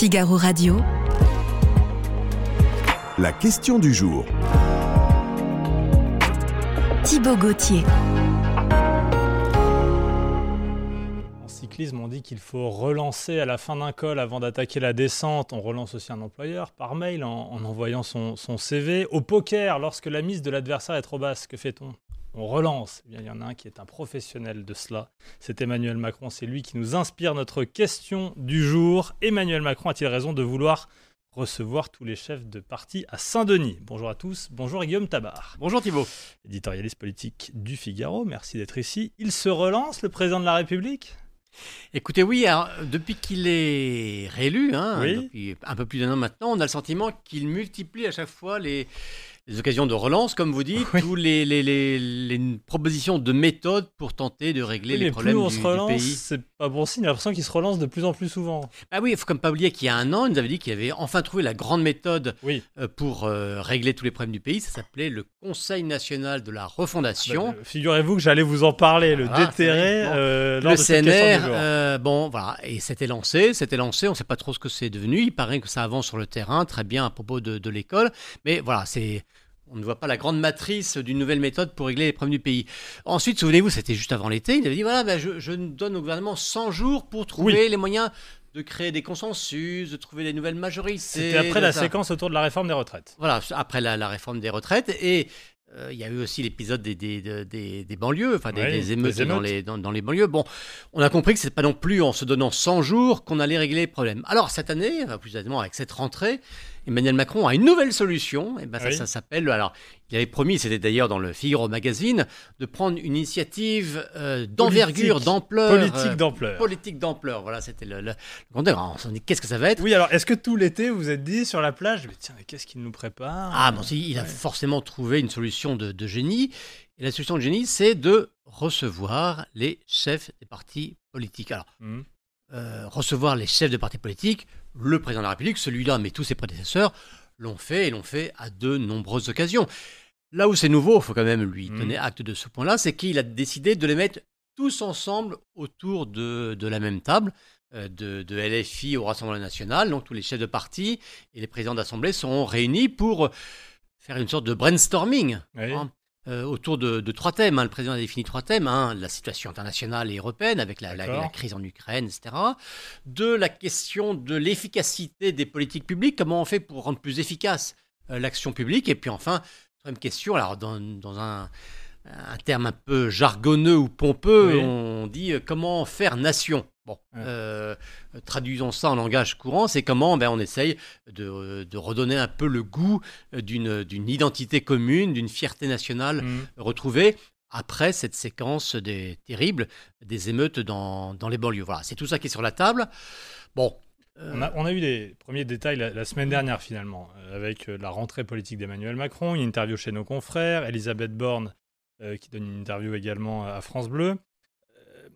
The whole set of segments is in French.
Figaro Radio. La question du jour. Thibaut Gauthier. En cyclisme, on dit qu'il faut relancer à la fin d'un col avant d'attaquer la descente. On relance aussi un employeur par mail en, en envoyant son, son CV. Au poker, lorsque la mise de l'adversaire est trop basse, que fait-on? On relance. Eh bien, il y en a un qui est un professionnel de cela. C'est Emmanuel Macron. C'est lui qui nous inspire notre question du jour. Emmanuel Macron a-t-il raison de vouloir recevoir tous les chefs de parti à Saint-Denis? Bonjour à tous. Bonjour Guillaume Tabar. Bonjour Thibault. Éditorialiste politique du Figaro. Merci d'être ici. Il se relance, le président de la République? Écoutez, oui, alors, depuis qu'il est réélu, hein, Oui. depuis un peu plus d'un an maintenant, on a le sentiment qu'il multiplie à chaque fois les, les occasions de relance, comme vous dites, Oui. tous les, les- les- les propositions de méthodes pour tenter de régler Oui, les problèmes plus on du, se relance, pays. c'est pas bon signe. J'ai l'impression qu'il se relance de plus en plus souvent. Ah oui, il faut comme pas oublier qu'il y a un an, il nous avait dit qu'il avait enfin trouvé la grande méthode Oui. euh, pour euh, régler tous les problèmes du pays. Ça s'appelait le Conseil national de la refondation. Bah, Figurez-vous que j'allez vous en parler, le Ah, déterré euh, lors le de CNR, euh, bon, voilà, et c'était lancé, c'était lancé, on ne sait pas trop ce que c'est devenu, il paraît que ça avance sur le terrain, très bien à propos de, de l'école, mais voilà, c'est... On ne voit pas la grande matrice d'une nouvelle méthode pour régler les problèmes du pays. Ensuite, souvenez-vous, c'était juste avant l'été, il avait dit, voilà, ben, je, je donne au gouvernement 100 jours pour trouver les moyens de créer des consensus, de trouver des nouvelles majorités. C'était après la ça. séquence autour de la réforme des retraites. Voilà, après la, la réforme des retraites. Et euh, il y a eu aussi l'épisode des, des, des- des- des banlieues, enfin des, émeutes, Dans, les, dans, dans les banlieues. Bon, on a compris que c'est pas non plus en se donnant 100 jours qu'on allait régler les problèmes. Alors cette année, plus exactement avec cette rentrée, Emmanuel Macron a une nouvelle solution. Et ben ça, Oui. ça s'appelle. Alors, il avait promis, c'était d'ailleurs dans le Figaro magazine, de prendre une initiative euh, d'envergure, Politique. d'ampleur. Politique euh, d'ampleur. Politique d'ampleur. Voilà, c'était le, le, le on s'en dit qu'est-ce que ça va être? Oui, alors est-ce que tout l'été vous vous êtes dit sur la plage, mais tiens, mais qu'est-ce qu'il nous prépare? Ah, bon, si, il a Ouais. forcément trouvé une solution de, de génie. Et la solution de génie, c'est de recevoir les chefs des partis politiques. Alors, Hmm. Euh, recevoir les chefs de partis politiques, le président de la République, celui-là, mais tous ses prédécesseurs, l'ont fait et l'ont fait à de nombreuses occasions. Là où c'est nouveau, il faut quand même lui Mhm. donner acte de ce point-là, c'est qu'il a décidé de les mettre tous ensemble autour de, de la même table, euh, de, de LFI au Rassemblement national. Donc tous les chefs de parti et les présidents d'assemblée seront réunis pour faire une sorte de brainstorming Oui. hein, euh, autour de, de trois thèmes. hein. Le président a défini trois thèmes. hein. la situation internationale et européenne avec la, la- D'accord. la crise en Ukraine, etc. Deux, la question de l'efficacité des politiques publiques. Comment on fait pour rendre plus efficace euh, l'action publique Et puis enfin, troisième question, alors dans, dans un, un terme un peu jargonneux ou pompeux, Oui. on dit euh, comment faire nation. Bon, Ouais. euh, traduisons ça en langage courant, c'est comment ben, on essaye de, de redonner un peu le goût euh, d'une identité commune, d'une fierté nationale Hmm. retrouvée après cette séquence des, terrible des émeutes dans, dans les banlieues. Voilà, c'est tout ça qui est sur la table. Bon. euh, On a, on a eu les premiers détails la, la semaine dernière finalement, euh, avec euh, la rentrée politique d'Emmanuel Macron, une interview chez nos confrères, Elisabeth Borne euh, qui donne une interview également à France Bleu. Euh,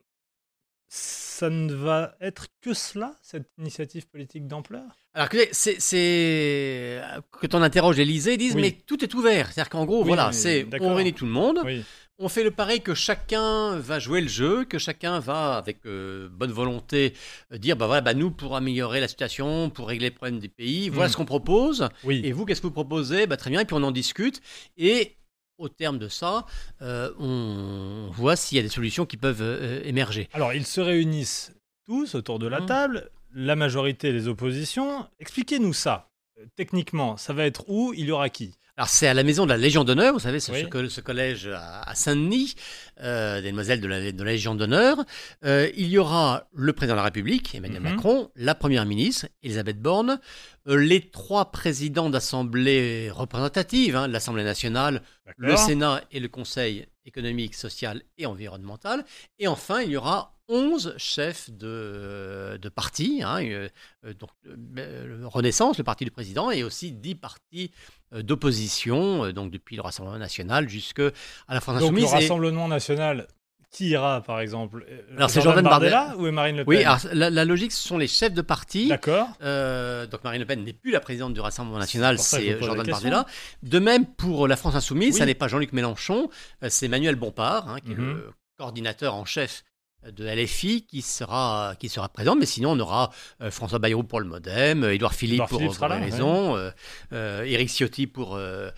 ça ne va être que cela, cette initiative politique d'ampleur? Alors que c'est, c'est quand on interroge l'Élysée, ils disent Oui. mais tout est ouvert. C'est-à-dire qu'en gros, Oui, voilà, c'est on réunit tout le monde, Oui. on fait le pari que chacun va jouer le jeu, que chacun va avec euh, bonne volonté euh, dire bah voilà, bah nous pour améliorer la situation, pour régler les problèmes des pays, voilà Mm. ce qu'on propose. Et vous, qu'est-ce que vous proposez? Bah, Très bien, et puis on en discute. Et au terme de ça, euh, on voit s'il y a des solutions qui peuvent euh, émerger. Alors, ils se réunissent tous autour de la Mhm. table, la majorité et les oppositions. Expliquez-nous ça. Euh, Techniquement, ça va être où Il y aura qui? Alors c'est à la maison de la Légion d'honneur, vous savez, ce, Oui. ce co- ce collège à, à Saint-Denis, euh, des demoiselles de la, de la Légion d'honneur. Euh, il y aura le président de la République, Emmanuel Mhm. Macron, la première ministre, Elisabeth Borne, euh, les trois présidents d'assemblées représentatives, hein, l'Assemblée nationale, le Sénat et le Conseil économique, social et environnemental. Et enfin, il y aura 11 chefs de, de partis, hein, euh, euh, donc, euh, le Renaissance, le parti du président, et aussi 10 partis euh, d'opposition, euh, donc depuis le Rassemblement national jusqu'à la France Donc, le Insoumise. et- Rassemblement national, qui ira par exemple Euh, Alors, c'est Jordan Bardella ou Marine Le Pen Oui, alors, la, la logique, ce sont les chefs de parti. D'accord. Euh, donc Marine Le Pen n'est plus la présidente du Rassemblement national, C'est Jordan. Bardella. De même pour la France Insoumise, Oui. ça n'est pas Jean-Luc Mélenchon, euh, c'est Manuel Bompard, hein, qui est Mhm. le coordinateur en chef de LFI qui sera, qui sera présent, mais sinon on aura euh, François Bayrou pour le Modem, Édouard Philippe pour, Philippe pour là, raisons, euh, euh, Éric Ciotti pour, euh,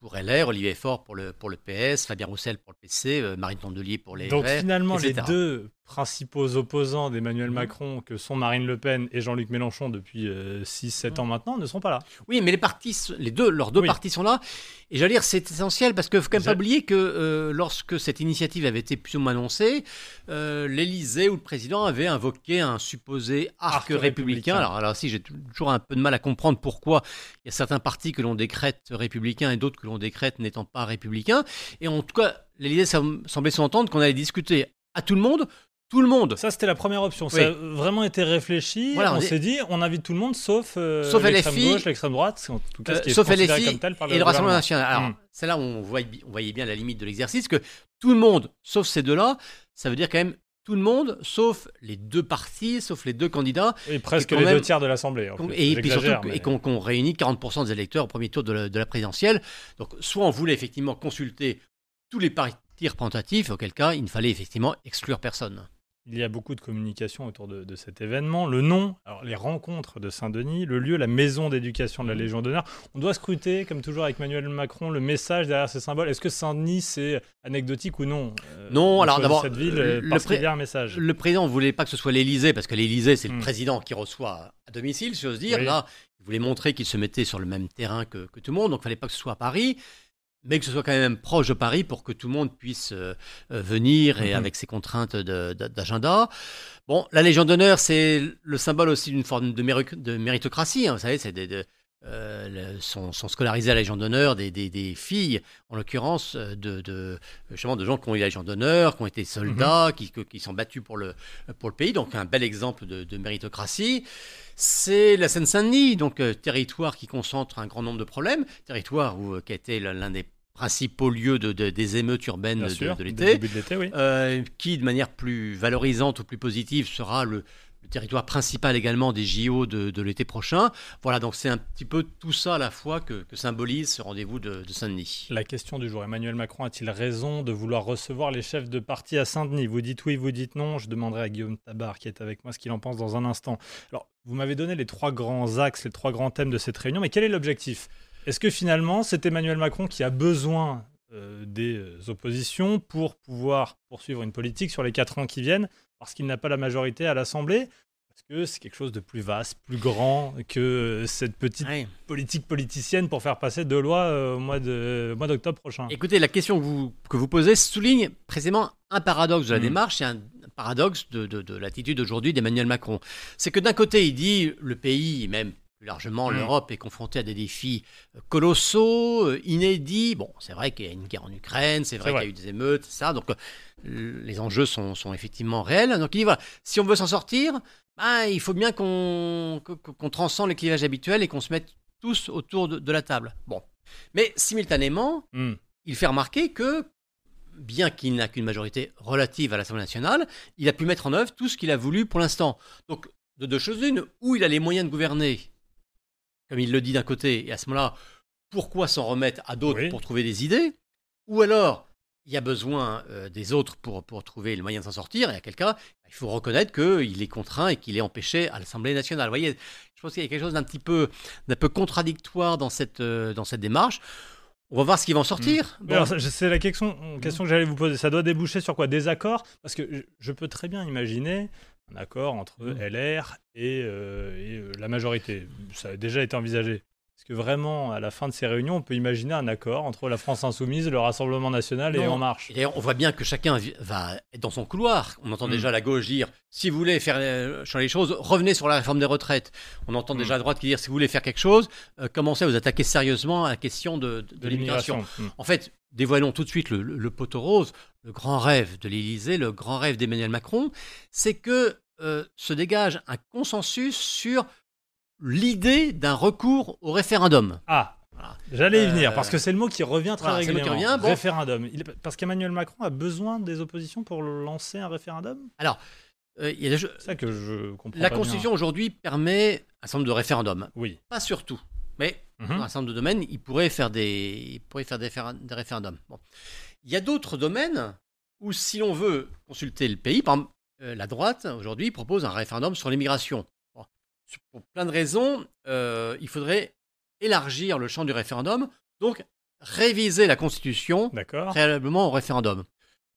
pour LR, Olivier Faure pour le, pour le PS, Fabien Roussel pour le PC, euh, Marine Tondelier pour les Donc Verts, finalement, les deux principaux opposants d'Emmanuel Mhm. Macron, que sont Marine Le Pen et Jean-Luc Mélenchon depuis 6-7 ans maintenant, ne seront pas là. Oui, mais les partis, les deux, leurs deux Oui. partis sont là. Et j'allais dire, c'est essentiel parce qu'il ne faut quand même pas oublier que euh, lorsque cette initiative avait été plus ou moins annoncée, euh, l'Élysée ou le président avait invoqué un supposé arc, Arc républicain. républicain. Alors, alors si j'ai toujours un peu de mal à comprendre pourquoi il y a certains partis que l'on décrète républicains et d'autres que l'on décrète n'étant pas républicains. Et en tout cas, l'Élysée sem- semblait s'entendre qu'on allait discuter à tout le monde. Tout le monde, Ça, c'était la première option. Oui. Ça a vraiment été réfléchi. Voilà, on s'est dit, on invite tout le monde sauf, euh, Sauf l'extrême gauche, l'extrême droite, en tout cas, ce Euh, est sauf LFI comme tel par et le Rassemblement national. Alors, Mm. c'est là où on voyait, on voyait bien la limite de l'exercice, que tout le monde, sauf ces deux-là, ça veut dire quand même tout le monde, sauf les deux partis, sauf les deux candidats, Et presque Et les même- deux tiers de l'Assemblée. et puis surtout mais- et qu'on réunit 40% des électeurs au premier tour de la, de la présidentielle. Donc, soit on voulait effectivement consulter tous les partis représentatifs, auquel cas il ne fallait effectivement exclure personne. Il y a beaucoup de communication autour de, de cet événement. Le nom, alors les rencontres de Saint-Denis, le lieu, la maison d'éducation de la Légion d'honneur. On doit scruter, comme toujours avec Emmanuel Macron, le message derrière ces symboles. Est-ce que Saint-Denis, c'est anecdotique ou non Euh, Non, on alors d'abord, cette ville le- euh, le parce pré- qu'il y a un message? Le président ne voulait pas que ce soit l'Élysée, parce que l'Élysée, c'est le Mm. président qui reçoit à domicile, si j'ose dire. Oui. Là, il voulait montrer qu'il se mettait sur le même terrain que, que tout le monde, donc il ne fallait pas que ce soit à Paris, mais que ce soit quand même proche de Paris pour que tout le monde puisse euh, euh, venir et Mhm. avec ses contraintes de- de- d'agenda. Bon, la Légion d'honneur, c'est le symbole aussi d'une forme de, méri- de méritocratie. hein, vous savez, c'est des, des- euh, sont, sont scolarisés à la Légion d'honneur des, des- des filles, en l'occurrence, de, de, justement, de gens qui ont eu la Légion d'honneur, qui ont été soldats, qui, que- qui sont battus pour le, pour le pays. Donc, un bel exemple de, de méritocratie. C'est la Seine-Saint-Denis, donc euh, territoire qui concentre un grand nombre de problèmes, territoire où, euh, qui a été l'un des principaux lieux de, de- des émeutes urbaines Bien de, sûr, de l'été. début de l'été, oui. Euh, qui, de manière plus valorisante ou plus positive, sera le, le territoire principal également des JO de, l'été prochain. Voilà, donc c'est un petit peu tout ça à la fois que, que symbolise ce rendez-vous de, de Saint-Denis. La question du jour, Emmanuel Macron a-t-il raison de vouloir recevoir les chefs de parti à Saint-Denis? Vous dites oui, vous dites non. Je demanderai à Guillaume Tabar, qui est avec moi, ce qu'il en pense dans un instant. Alors, vous m'avez donné les trois grands axes, les trois grands thèmes de cette réunion, mais quel est l'objectif? Est-ce que finalement, c'est Emmanuel Macron qui a besoin euh, des euh, oppositions pour pouvoir poursuivre une politique sur les quatre ans qui viennent, parce qu'il n'a pas la majorité à l'Assemblée? Parce que c'est quelque chose de plus vaste, plus grand que euh, cette petite Ouais. politique politicienne pour faire passer deux lois euh, au mois d'octobre prochain. Écoutez, la question que vous, que vous posez souligne précisément un paradoxe de la Mm. démarche et un paradoxe de, de- de l'attitude aujourd'hui d'Emmanuel Macron. C'est que d'un côté, il dit le pays, même plus largement Mm. l'Europe, est confronté à des défis euh, colossaux, euh, inédits. Bon, c'est vrai qu'il y a une guerre en Ukraine, c'est vrai qu'il y a eu des émeutes, ça. Donc, euh, les enjeux sont, sont effectivement réels. Donc, il dit voilà, si on veut s'en sortir, ben, il faut bien qu'on transcende les clivages habituels et qu'on se mette tous autour de, de la table. Bon. Mais simultanément, Hmm. il fait remarquer que, bien qu'il n'a qu'une majorité relative à l'Assemblée nationale, il a pu mettre en œuvre tout ce qu'il a voulu pour l'instant. Donc, de deux choses une, où il a les moyens de gouverner, comme il le dit d'un côté, et à ce moment-là, pourquoi s'en remettre à d'autres Oui. pour trouver des idées? Ou alors, il y a besoin euh, des autres pour, pour trouver le moyen de s'en sortir, et à quel cas, il faut reconnaître qu'il est contraint et qu'il est empêché à l'Assemblée nationale. Vous voyez, je pense qu'il y a quelque chose d'un petit peu, d'un peu contradictoire dans cette, euh, dans cette démarche. On va voir ce qui va en sortir. Bon. je- c'est la question, question que j'allais vous poser. Ça doit déboucher sur quoi? Des accords? Parce que je peux très bien imaginer un accord entre Mm. LR et, euh, et, euh, la majorité. Ça a déjà été envisagé. Est-ce que vraiment, à la fin de ces réunions, on peut imaginer un accord entre la France Insoumise, le Rassemblement National et Non. En Marche Et d'ailleurs, on voit bien que chacun va être dans son couloir. On entend Mm. déjà la gauche dire si vous voulez faire euh, changer les choses, revenez sur la réforme des retraites. On entend Mm. déjà à droite qui dire si vous voulez faire quelque chose, euh, commencez à vous attaquer sérieusement à la question de, de- de l'immigration. Hmm. En fait, dévoilons tout de suite le, le- le poteau rose, le grand rêve de l'Élysée, le grand rêve d'Emmanuel Macron, c'est que euh, se dégage un consensus sur l'idée d'un recours au référendum. Ah Voilà. J'allais y Euh, venir, parce que c'est le mot qui revient très voilà, qui régulièrement. revient, bon. Référendum. Il parce qu'Emmanuel Macron a besoin des oppositions pour lancer un référendum? Euh, il y a des jeux- C'est ça que je comprends La pas. Constitution aujourd'hui permet un certain nombre de référendums. Oui. Pas sur tout, mais Mhm. dans un certain nombre de domaines, il pourrait faire des, il pourrait faire des, référendums. Bon. Il y a d'autres domaines où, si l'on veut consulter le pays, par exemple, euh, la droite, aujourd'hui, propose un référendum sur l'immigration. Pour plein de raisons, euh, il faudrait élargir le champ du référendum, donc réviser la Constitution préalablement au référendum.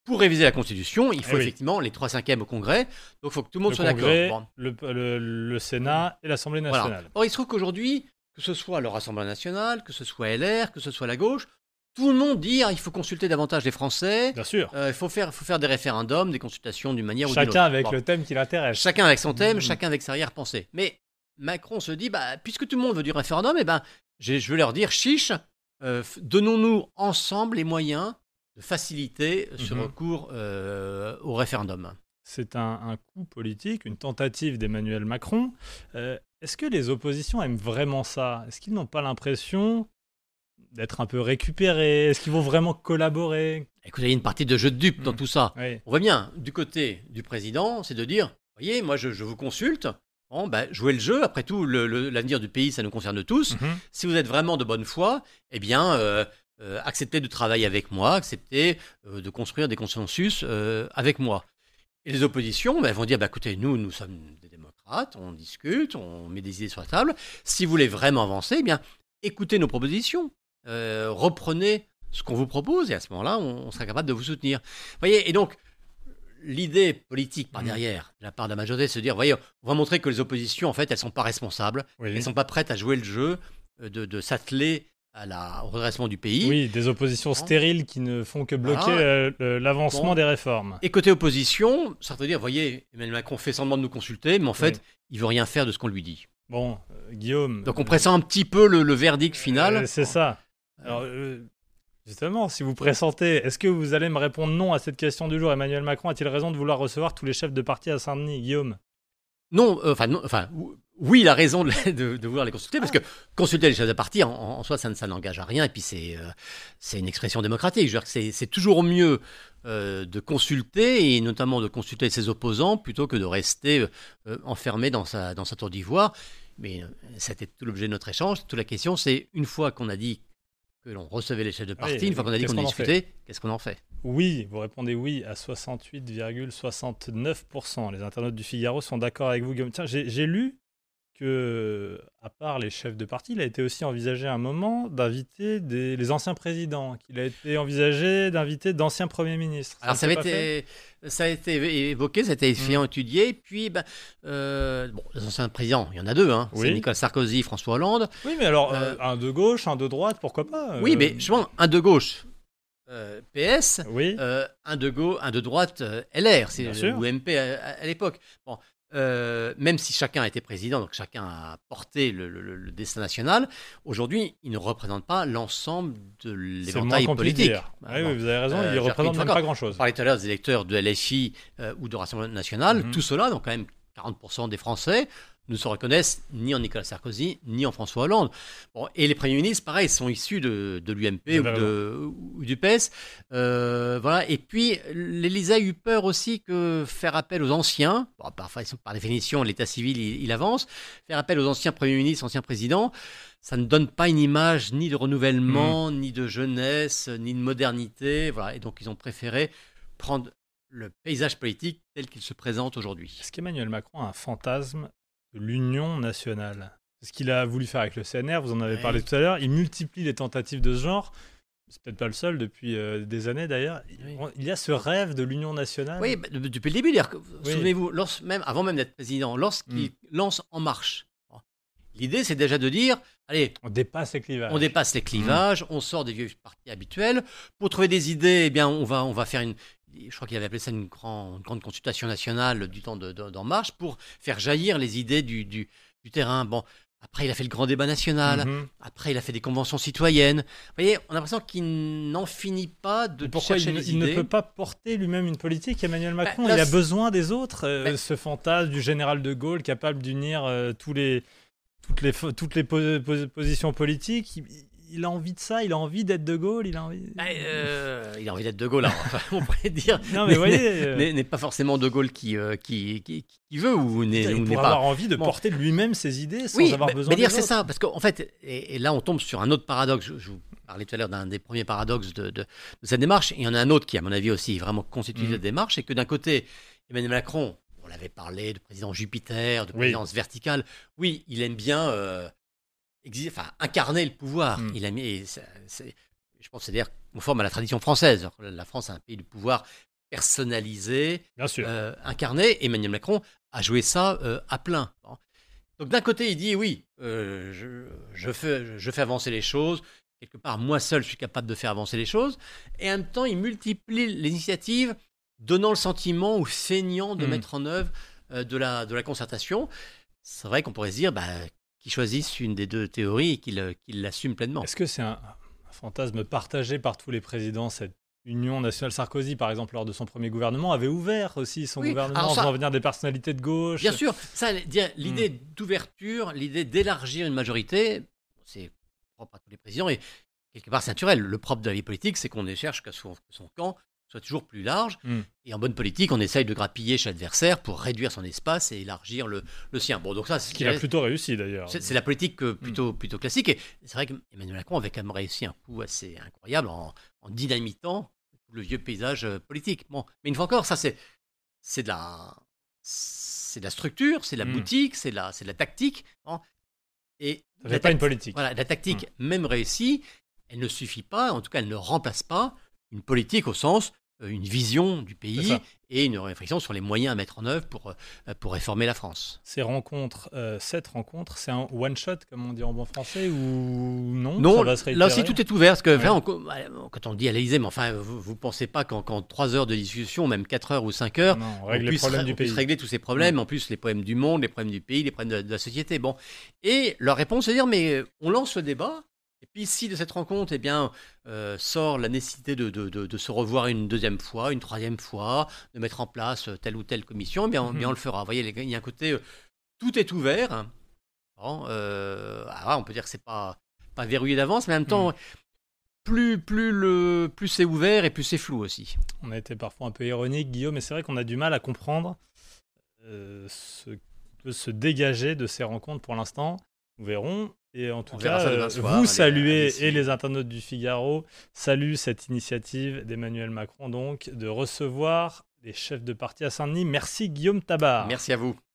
Pour réviser la Constitution, il faut Eh oui. effectivement les 3 cinquièmes au Congrès, donc il faut que tout le monde Le soit d'accord. Le, le- le Sénat et l'Assemblée Voilà. nationale. Or, il se trouve qu'aujourd'hui, que ce soit le Rassemblement national, que ce soit LR, que ce soit la gauche, tout le monde dit ah, il faut consulter davantage les Français, Bien sûr. euh, il faut faire, faut faire des référendums, des consultations d'une manière ou d'une autre. Chacun avec Bon. le thème qui l'intéresse. Chacun avec son thème, Mhm. chacun avec sa arrière-pensée. Mais Macron se dit, bah, puisque tout le monde veut du référendum, eh ben, je veux leur dire, chiche, euh, donnons-nous ensemble les moyens de faciliter ce Mhm. recours euh, au référendum. C'est un, un coup politique, une tentative d'Emmanuel Macron. Est-ce que les oppositions aiment vraiment ça? Est-ce qu'ils n'ont pas l'impression d'être un peu récupérés Est-ce qu'ils vont vraiment collaborer? Écoutez, il y a une partie de jeu de dupes dans Mhm. tout ça. Oui. On voit bien, du côté du président, c'est de dire, voyez, moi je, je vous consulte, bon, bah, jouez le jeu, après tout, l'avenir du pays, ça nous concerne tous. Mhm. Si vous êtes vraiment de bonne foi, eh bien, euh, euh, acceptez de travailler avec moi, acceptez euh, de construire des consensus avec moi. Et les oppositions, ben, elles vont dire, bah, écoutez, nous, nous sommes des démocrates, on discute, on met des idées sur la table. Si vous voulez vraiment avancer, eh bien, écoutez nos propositions, euh, reprenez ce qu'on vous propose, et à ce moment-là, on, on sera capable de vous soutenir. Vous voyez, et donc, l'idée politique par Mhm. derrière, de la part de la majorité, c'est de dire, voyez, on va montrer que les oppositions, en fait, elles sont pas responsables, Oui. elles sont pas prêtes à jouer le jeu, euh, de, de s'atteler à la, au redressement du pays. Oui, des oppositions stériles qui ne font que bloquer euh, l'avancement Bon. des réformes. Et côté opposition, ça veut dire, voyez, Emmanuel Macron fait semblant de nous consulter, mais en fait, Oui. il veut rien faire de ce qu'on lui dit. Bon, euh, Guillaume. Donc on pressent un petit peu le, le verdict final. euh, c'est ça. Alors, euh, justement, si vous pressentez, est-ce que vous allez me répondre non à cette question du jour? Emmanuel Macron a-t-il raison de vouloir recevoir tous les chefs de parti à Saint-Denis, Guillaume? Non, euh, enfin, enfin, ou- oui, il a raison de, vouloir les consulter, parce que consulter les chefs de parti, en, soi, ça, ne- ça n'engage à rien, et puis c'est euh, une expression démocratique. Je dire que c'est toujours mieux de consulter, et notamment de consulter ses opposants, plutôt que de rester enfermé dans sa, dans sa tour d'ivoire. Mais c'était tout l'objet de notre échange. Toute la question, c'est une fois qu'on a dit que l'on recevait les chefs de parti, Oui, une fois qu'on a dit qu'on fait discuté, qu'est-ce qu'on en fait? Oui, vous répondez oui à 68,69%. Les internautes du Figaro sont d'accord avec vous, Guillaume. Tiens, j'ai lu que, à part les chefs de parti, il a été aussi envisagé à un moment d'inviter des- les anciens présidents, qu'il a été envisagé d'inviter d'anciens premiers ministres. Alors ça, avait été, ça a été évoqué, ça a été effectivement étudié. Puis, ben, euh, bon, les anciens présidents, il y en a deux. Hein. Oui. C'est Nicolas Sarkozy, François Hollande. Oui, mais alors, Euh, euh, un de gauche, un de droite, pourquoi pas Oui, mais justement, un de gauche, euh, PS, Oui, euh, un, de gauche, un de droite, euh, LR, c'est Bien sûr. ou MP à, à- à l'époque. Bon, euh, même si chacun a été président, donc chacun a porté le, le- le destin national, aujourd'hui, il ne représente pas l'ensemble de c'est le moins l'éventail politique. Bah, oui, bon. oui, vous avez raison, Euh, il dire représente même pas grand-chose. On parlait tout à l'heure des électeurs de LFI euh, ou de Rassemblement National. Mhm. Tout cela, donc quand même 40% des Français, ne se reconnaissent ni en Nicolas Sarkozy, ni en François Hollande. Bon, et les premiers ministres, pareil, sont issus de, de l'UMP ou, avez de- ou du PS. Euh, voilà. Et puis, l'Élysée a eu peur aussi que faire appel aux anciens, bon, par définition, l'état civil, il, il avance, faire appel aux anciens premiers ministres, anciens présidents, ça ne donne pas une image ni de renouvellement, ni de jeunesse, ni de modernité. Voilà. Et donc, ils ont préféré prendre le paysage politique tel qu'il se présente aujourd'hui. Est-ce qu'Emmanuel Macron a un fantasme de l'union nationale C'est ce qu'il a voulu faire avec le CNR, vous en avez Ouais. parlé tout à l'heure. Il multiplie les tentatives de ce genre. C'est peut-être pas le seul depuis euh, des années d'ailleurs. Oui. Il y a ce rêve de l'union nationale. Oui, bah, de- depuis le début, Oui. souvenez-vous, même, avant même d'être président, lorsqu'il lance En Marche, l'idée c'est déjà de dire, allez, On dépasse les clivages. on dépasse les clivages, on sort des vieux partis habituels. Pour trouver des idées, eh bien, on va, on va faire une. Je crois qu'il avait appelé ça une, grand- une grande consultation nationale du temps de- de- d'En Marche pour faire jaillir les idées du, du- du terrain. Bon, après, il a fait le grand débat national. Mhm. Après, il a fait des conventions citoyennes. Vous voyez, on a l'impression qu'il n'en finit pas de Pourquoi chercher il, ne- les il ne peut pas porter lui-même une politique, Emmanuel Macron? là, Il a besoin des autres. euh, Mais- Ce fantasme du général de Gaulle capable d'unir euh, tous les, toutes les, toutes les po- po- positions politiques. Il, il a envie de ça, il a envie d'être de Gaulle. Il a envie... Bah, euh, il a envie d'être De Gaulle, on pourrait dire. non, mais voyez, euh, N'est pas forcément De Gaulle qui, euh, qui, qui, qui veut ou n'est il pas. avoir envie de Bon. porter lui-même ses idées sans Oui, avoir besoin mais des dire c'est ça, parce qu'en fait, et, et là on tombe sur un autre paradoxe. Je, je vous parlais tout à l'heure d'un des premiers paradoxes de, de- de cette démarche. Il y en a un autre qui, à mon avis, aussi vraiment constitue Mhm. cette démarche, c'est que d'un côté, Emmanuel Macron, on l'avait parlé de président Jupiter, de Oui. présidence verticale. Oui, il aime bien euh, enfin, incarner le pouvoir. Mm. Il aime, et ça- je pense que c'est d'ailleurs conforme à la tradition française. La France est un pays de pouvoir personnalisé, Bien sûr. euh, incarné. Emmanuel Macron a joué ça euh, à plein. Donc d'un côté, il dit oui, je, je fais, je fais avancer les choses. Quelque part, moi seul, je suis capable de faire avancer les choses. Et en même temps, il multiplie les initiatives, donnant le sentiment ou feignant de Mm. mettre en œuvre euh, de, la, de la concertation. C'est vrai qu'on pourrait se dire bah, qu'ils choisissent une des deux théories et qu'ils euh, l'assument pleinement. Est-ce que c'est un, un fantasme partagé par tous les présidents cette Union nationale Sarkozy, par exemple, lors de son premier gouvernement, avait ouvert aussi son Oui, gouvernement alors en faisant venir des personnalités de gauche? Bien sûr, ça, dire Hmm. l'idée d'ouverture, l'idée d'élargir une majorité, c'est propre à tous les présidents et quelque part c'est naturel. Le propre de la vie politique, c'est qu'on ne cherche qu'à son, que son camp soit toujours plus large. Hmm. Et en bonne politique, on essaye de grappiller chez l'adversaire pour réduire son espace et élargir le, le sien. Bon, donc ça, Ce qu'il a plutôt réussi d'ailleurs. c'est c'est la politique euh, plutôt, plutôt classique. Et c'est vrai qu'Emmanuel Macron avait quand même réussi un coup assez incroyable en, en dynamitant le vieux paysage euh, politique. Bon, mais une fois encore, ça c'est c'est de la c'est de la structure, c'est de la Mm. boutique, c'est de la c'est de la tactique. hein. Et Ça la fait pas une politique. Voilà, la tactique même réussie, elle ne suffit pas. En tout cas, elle ne remplace pas une politique au sens euh, une vision du pays et une réflexion sur les moyens à mettre en œuvre pour euh, pour réformer la France. Ces rencontres, euh, cette rencontre, c'est un one shot comme on dit en bon français ou non? Non, ça va se là aussi tout est ouvert. Parce que, Ouais. enfin, on- quand on dit à l'Élysée, mais enfin, vous ne pensez pas qu'en 3 heures de discussion, même 4 heures ou 5 heures, Non, on on puisse, on régler tous ces problèmes, en plus les problèmes du monde, les problèmes du pays, les problèmes de, de la société. Bon. Et leur réponse, c'est de dire, mais on lance le débat, et puis si de cette rencontre, eh bien, euh, sort la nécessité de, de- de- de se revoir une deuxième fois, une troisième fois, de mettre en place euh, telle ou telle commission, eh bien, on, Mhm. bien, on le fera. Vous voyez, il y a un côté, euh, tout est ouvert. Bon, euh, alors, on peut dire que c'est pas, pas verrouillé d'avance, mais en même temps, Mhm. plus, plus, le, plus c'est ouvert et plus c'est flou aussi. On a été parfois un peu ironique, Guillaume, mais c'est vrai qu'on a du mal à comprendre ce qui peut se dégager de ces rencontres pour l'instant. Nous verrons. Et en tout On cas, euh, soir, vous allez, saluez, et les internautes du Figaro saluent cette initiative d'Emmanuel Macron, donc, de recevoir les chefs de parti à Saint-Denis. Merci Guillaume Tabar. Merci à vous.